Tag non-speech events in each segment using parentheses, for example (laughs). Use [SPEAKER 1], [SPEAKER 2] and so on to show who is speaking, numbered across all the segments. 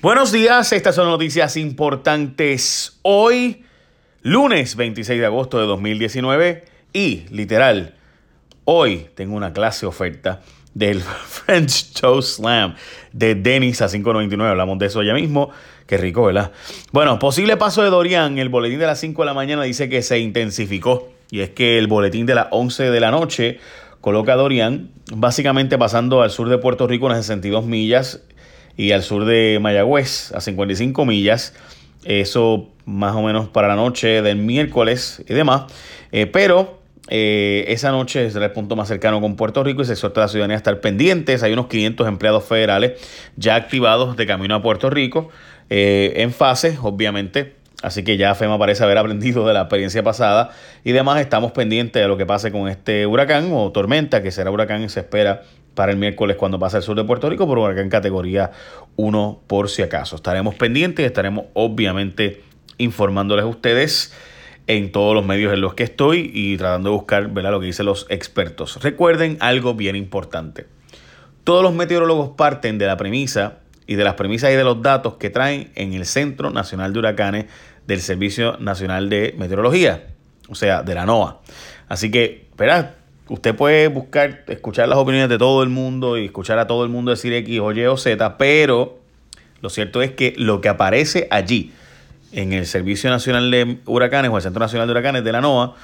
[SPEAKER 1] Buenos días, estas son noticias importantes. Hoy, lunes 26 de agosto de 2019 y literal, hoy tengo una clase oferta del (laughs) French Toast Slam de Dennis a 5.99, hablamos de eso ya mismo, qué rico, ¿verdad? Bueno, posible paso de Dorian, el boletín de las 5 de la mañana dice que se intensificó. Y es que el boletín de las 11 de la noche coloca a Dorian básicamente pasando al sur de Puerto Rico unas 62 millas y al sur de Mayagüez a 55 millas. Eso más o menos para la noche del miércoles y demás. Eh, pero eh, esa noche será el punto más cercano con Puerto Rico y se exhorta a la ciudadanía a estar pendientes. Hay unos 500 empleados federales ya activados de camino a Puerto Rico eh, en fase, obviamente. Así que ya FEMA parece haber aprendido de la experiencia pasada y demás estamos pendientes de lo que pase con este huracán o tormenta, que será huracán y se espera para el miércoles cuando pase al sur de Puerto Rico, pero huracán categoría 1 por si acaso. Estaremos pendientes y estaremos obviamente informándoles a ustedes en todos los medios en los que estoy y tratando de buscar lo que dicen los expertos. Recuerden algo bien importante. Todos los meteorólogos parten de la premisa y de las premisas y de los datos que traen en el Centro Nacional de Huracanes del Servicio Nacional de Meteorología, o sea, de la NOAA. Así que, espera, usted puede buscar, escuchar las opiniones de todo el mundo y escuchar a todo el mundo decir X o Y o Z, pero lo cierto es que lo que aparece allí en el Servicio Nacional de Huracanes o el Centro Nacional de Huracanes de la NOAA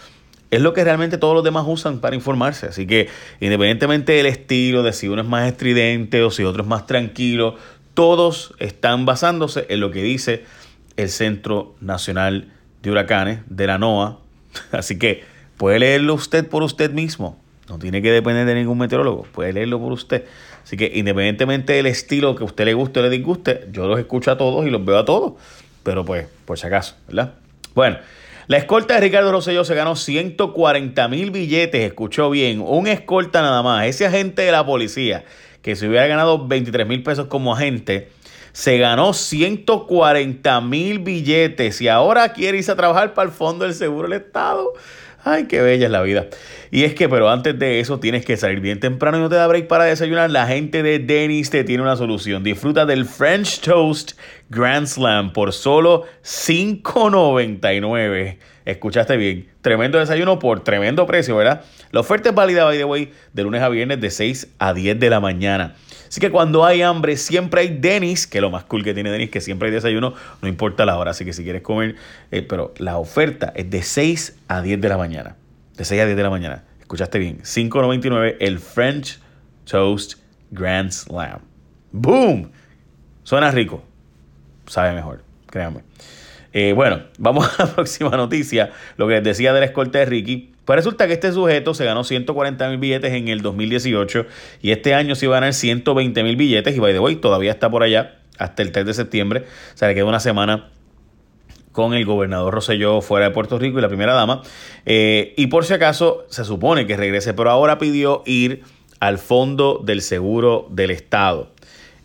[SPEAKER 1] es lo que realmente todos los demás usan para informarse. Así que independientemente del estilo, de si uno es más estridente o si otro es más tranquilo, todos están basándose en lo que dice el Centro Nacional de Huracanes de la NOAA. (laughs) Así que puede leerlo usted por usted mismo. No tiene que depender de ningún meteorólogo, puede leerlo por usted. Así que independientemente del estilo que a usted le guste o le disguste, yo los escucho a todos y los veo a todos. Pero pues, por si acaso, ¿verdad? Bueno, la escolta de Ricardo Rosselló se ganó 140 mil billetes, escuchó bien, un escolta nada más. Ese agente de la policía que se hubiera ganado 23 mil pesos como agente, se ganó 140 mil billetes y ahora quiere irse a trabajar para el Fondo del Seguro del Estado. Ay, qué bella es la vida. Y es que, pero antes de eso, tienes que salir bien temprano y no te da break para desayunar. La gente de Dennis te tiene una solución. Disfruta del French Toast Grand Slam por solo $5.99. Escuchaste bien. Tremendo desayuno por tremendo precio, ¿verdad? La oferta es válida, by the way, de lunes a viernes de 6 a 10 de la mañana. Así que cuando hay hambre, siempre hay Denis, que lo más cool que tiene Denis, que siempre hay desayuno, no importa la hora. Así que si quieres comer, eh, pero la oferta es de 6 a 10 de la mañana. De 6 a 10 de la mañana. Escuchaste bien. 5.99 el French Toast Grand Slam. ¡Boom! Suena rico. Sabe mejor, créanme. Eh, bueno, (laughs) vamos a la próxima noticia. Lo que les decía de la escolta de Ricky. Pues resulta que este sujeto se ganó 140 mil billetes en el 2018 y este año se iba a ganar 120 mil billetes y by the way todavía está por allá hasta el 3 de septiembre. O sea, le queda una semana con el gobernador Rosselló fuera de Puerto Rico y la primera dama. Eh, y por si acaso se supone que regrese, pero ahora pidió ir al fondo del seguro del Estado.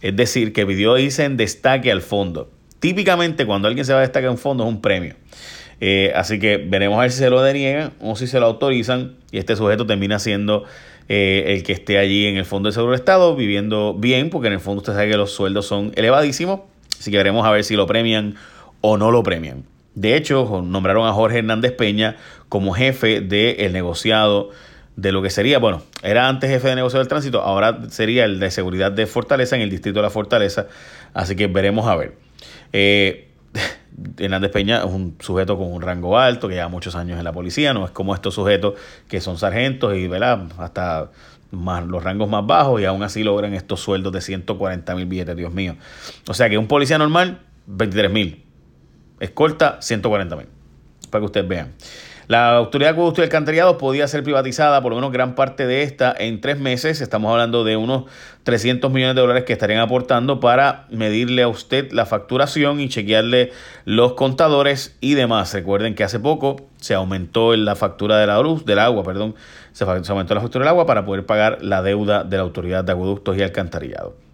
[SPEAKER 1] Es decir, que pidió irse en destaque al fondo. Típicamente cuando alguien se va a destacar un fondo es un premio. Eh, así que veremos a ver si se lo deniegan o si se lo autorizan y este sujeto termina siendo eh, el que esté allí en el Fondo de Seguro del Estado viviendo bien, porque en el fondo usted sabe que los sueldos son elevadísimos, así que veremos a ver si lo premian o no lo premian. De hecho, nombraron a Jorge Hernández Peña como jefe del negociado de lo que sería, bueno, era antes jefe de negociado del tránsito, ahora sería el de seguridad de Fortaleza en el distrito de la Fortaleza, así que veremos a ver. Eh, (laughs) Hernández Peña es un sujeto con un rango alto, que lleva muchos años en la policía, no es como estos sujetos que son sargentos y ¿verdad? hasta más, los rangos más bajos y aún así logran estos sueldos de 140 mil billetes, Dios mío. O sea que un policía normal, 23 mil. Escolta, 140 mil. Para que ustedes vean. La Autoridad de Acueducto y Alcantarillado podía ser privatizada, por lo menos gran parte de esta, en tres meses. Estamos hablando de unos 300 millones de dólares que estarían aportando para medirle a usted la facturación y chequearle los contadores y demás. Recuerden que hace poco se aumentó la factura de la luz, del agua, perdón, se aumentó la factura del agua para poder pagar la deuda de la Autoridad de Acueductos y Alcantarillado.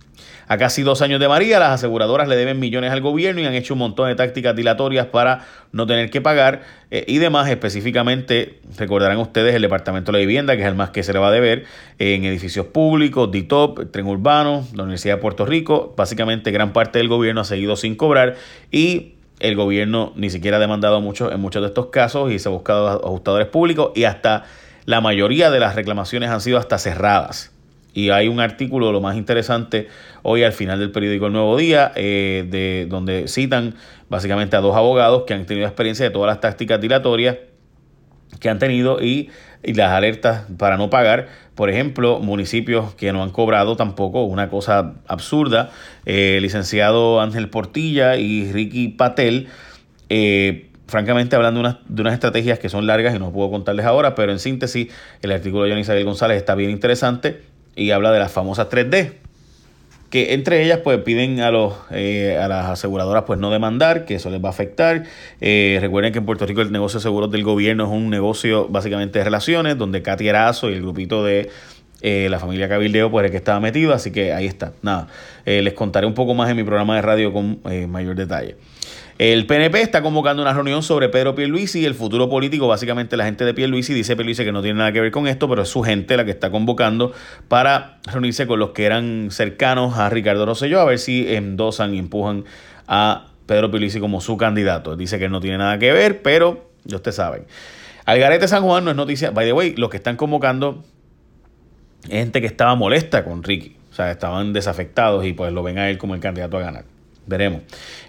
[SPEAKER 1] A casi dos años de María, las aseguradoras le deben millones al gobierno y han hecho un montón de tácticas dilatorias para no tener que pagar eh, y demás. Específicamente, recordarán ustedes el Departamento de la Vivienda, que es el más que se le va a deber en edificios públicos, DITOP, Tren Urbano, la Universidad de Puerto Rico. Básicamente, gran parte del gobierno ha seguido sin cobrar y el gobierno ni siquiera ha demandado mucho en muchos de estos casos y se ha buscado ajustadores públicos y hasta la mayoría de las reclamaciones han sido hasta cerradas. Y hay un artículo, lo más interesante, hoy al final del periódico El Nuevo Día, eh, de, donde citan básicamente a dos abogados que han tenido experiencia de todas las tácticas dilatorias que han tenido y, las alertas para no pagar. Por ejemplo, municipios que no han cobrado tampoco, una cosa absurda. Eh, licenciado Ángel Portilla y Ricky Patel. Eh, francamente hablando de unas, de unas estrategias que son largas y no puedo contarles ahora, pero en síntesis el artículo de Johnny Isabel González está bien interesante y habla de las famosas 3D, que entre ellas pues piden a, los, eh, a las aseguradoras pues no demandar, que eso les va a afectar. Eh, recuerden que en Puerto Rico el negocio de seguros del gobierno es un negocio básicamente de relaciones, donde Katy Erazo y el grupito de eh, la familia Cabildeo pues el que estaba metido, así que ahí está. Nada, les contaré un poco más en mi programa de radio con mayor detalle. El PNP está convocando una reunión sobre Pedro Pierluisi y el futuro político. Básicamente la gente de Pierluisi dice Pierluisi que no tiene nada que ver con esto, pero es su gente la que está convocando para reunirse con los que eran cercanos a Ricardo Rosselló a ver si endosan y empujan a Pedro Pierluisi como su candidato. Dice que no tiene nada que ver, pero ya ustedes saben. Algarete San Juan no es noticia. By the way, los que están convocando gente que estaba molesta con Ricky. O sea, estaban desafectados y pues lo ven a él como el candidato a ganar. Veremos.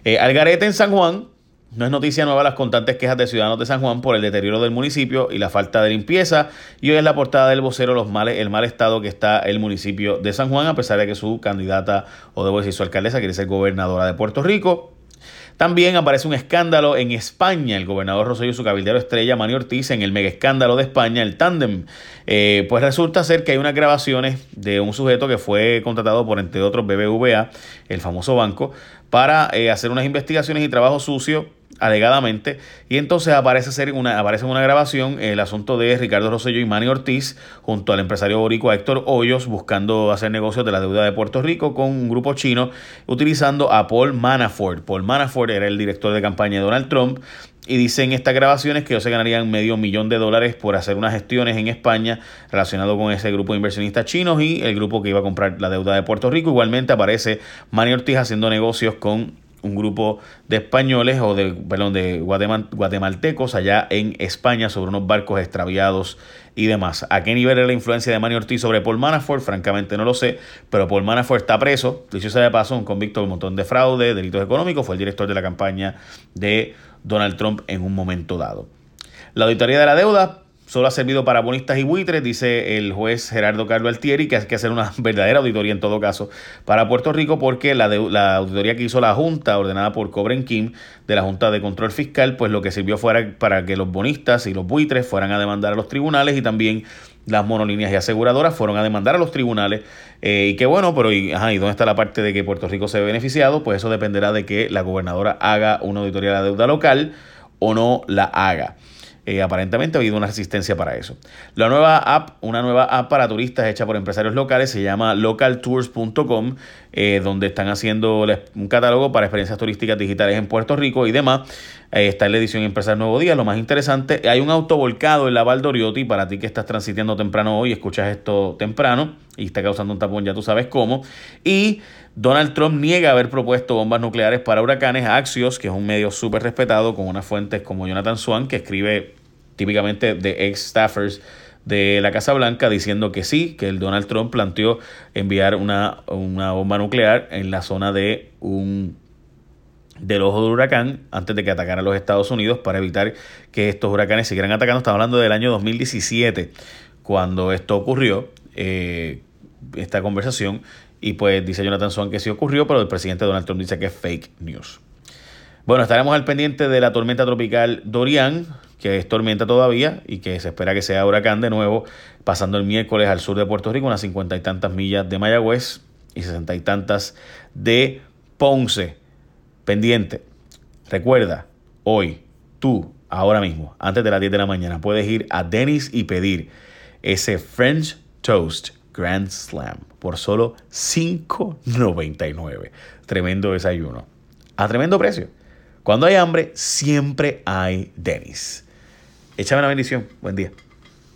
[SPEAKER 1] Eh, Algarete en San Juan. No es noticia nueva las constantes quejas de ciudadanos de San Juan por el deterioro del municipio y la falta de limpieza. Y hoy es la portada del vocero los males, el mal estado que está el municipio de San Juan, a pesar de que su candidata, o debo decir su alcaldesa, quiere ser gobernadora de Puerto Rico. También aparece un escándalo en España. El gobernador Rosselló y su cabildero estrella, Mani Ortiz, en el mega escándalo de España, el tándem. Eh, pues resulta ser que hay unas grabaciones de un sujeto que fue contratado por, entre otros, BBVA, el famoso banco, para eh, hacer unas investigaciones y trabajo sucio alegadamente, y entonces aparece, ser una, aparece en una grabación el asunto de Ricardo Rosselló y Manny Ortiz junto al empresario boricua Héctor Hoyos buscando hacer negocios de la deuda de Puerto Rico con un grupo chino utilizando a Paul Manafort. Paul Manafort era el director de campaña de Donald Trump y dice en estas grabaciones que ellos se ganarían medio millón de dólares por hacer unas gestiones en España relacionado con ese grupo de inversionistas chinos y el grupo que iba a comprar la deuda de Puerto Rico. Igualmente aparece Manny Ortiz haciendo negocios con un grupo de españoles o de, perdón, de guatemaltecos allá en España sobre unos barcos extraviados y demás. ¿A qué nivel es la influencia de Manny Ortiz sobre Paul Manafort? Francamente no lo sé, pero Paul Manafort está preso, dicho sea de paso, un convicto de un montón de fraude, delitos económicos, fue el director de la campaña de Donald Trump en un momento dado. La auditoría de la deuda solo ha servido para bonistas y buitres, dice el juez Gerardo Carlos Altieri, que hay que hacer una (laughs) verdadera auditoría en todo caso para Puerto Rico, porque la, la auditoría que hizo la Junta, ordenada por Cobren Kim, de la Junta de Control Fiscal, pues lo que sirvió fuera para que los bonistas y los buitres fueran a demandar a los tribunales y también las monolíneas y aseguradoras fueron a demandar a los tribunales. Eh, y qué bueno, pero ¿y, ¿y dónde está la parte de que Puerto Rico se ve beneficiado? Pues eso dependerá de que la gobernadora haga una auditoría de la deuda local o no la haga. Eh, aparentemente ha habido una resistencia para eso. La nueva app, una nueva app para turistas hecha por empresarios locales, se llama localtours.com, eh, donde están haciendo un catálogo para experiencias turísticas digitales en Puerto Rico y demás. Eh, está en la edición Empresarios Nuevo Día. Lo más interesante, hay un auto volcado en la Valdoriotti para ti que estás transitiendo temprano hoy, escuchas esto temprano y está causando un tapón, ya tú sabes cómo. Y Donald Trump niega haber propuesto bombas nucleares para huracanes a Axios, que es un medio súper respetado con unas fuentes como Jonathan Swan, que escribe típicamente de ex staffers de la Casa Blanca diciendo que sí, que el Donald Trump planteó enviar una, una bomba nuclear en la zona de un del ojo del huracán antes de que atacara a los Estados Unidos para evitar que estos huracanes siguieran atacando. Estamos hablando del año 2017 cuando esto ocurrió, eh, esta conversación. Y pues dice Jonathan Swan que sí ocurrió, pero el presidente Donald Trump dice que es fake news. Bueno, estaremos al pendiente de la tormenta tropical Dorian, que es tormenta todavía y que se espera que sea huracán de nuevo, pasando el miércoles al sur de Puerto Rico, unas cincuenta y tantas millas de Mayagüez y sesenta y tantas de Ponce. Pendiente. Recuerda, hoy, tú, ahora mismo, antes de las 10 de la mañana, puedes ir a Dennis y pedir ese French Toast Grand Slam por solo $5.99. Tremendo desayuno. A tremendo precio. Cuando hay hambre, siempre hay Denis. Échame la bendición. Buen día.